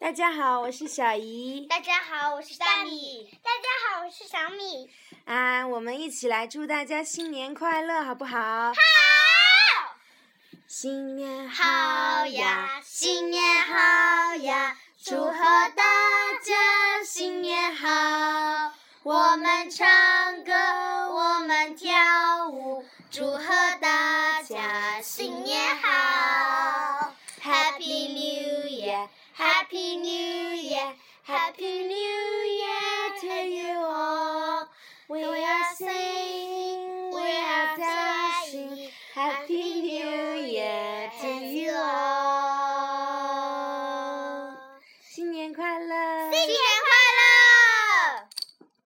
大家好，我是小姨。大家好，我是大米。大家好，我是小米。啊，我们一起来祝大家新年快乐，好不好？好。新年好呀，新年好呀，祝贺大家新年好。我们唱歌，我们跳舞，祝贺大家新年好。Happy New Year, Happy New Year, Happy New Year to you all. We are singing, we are dancing. Happy New Year to you all. 新年快乐！新年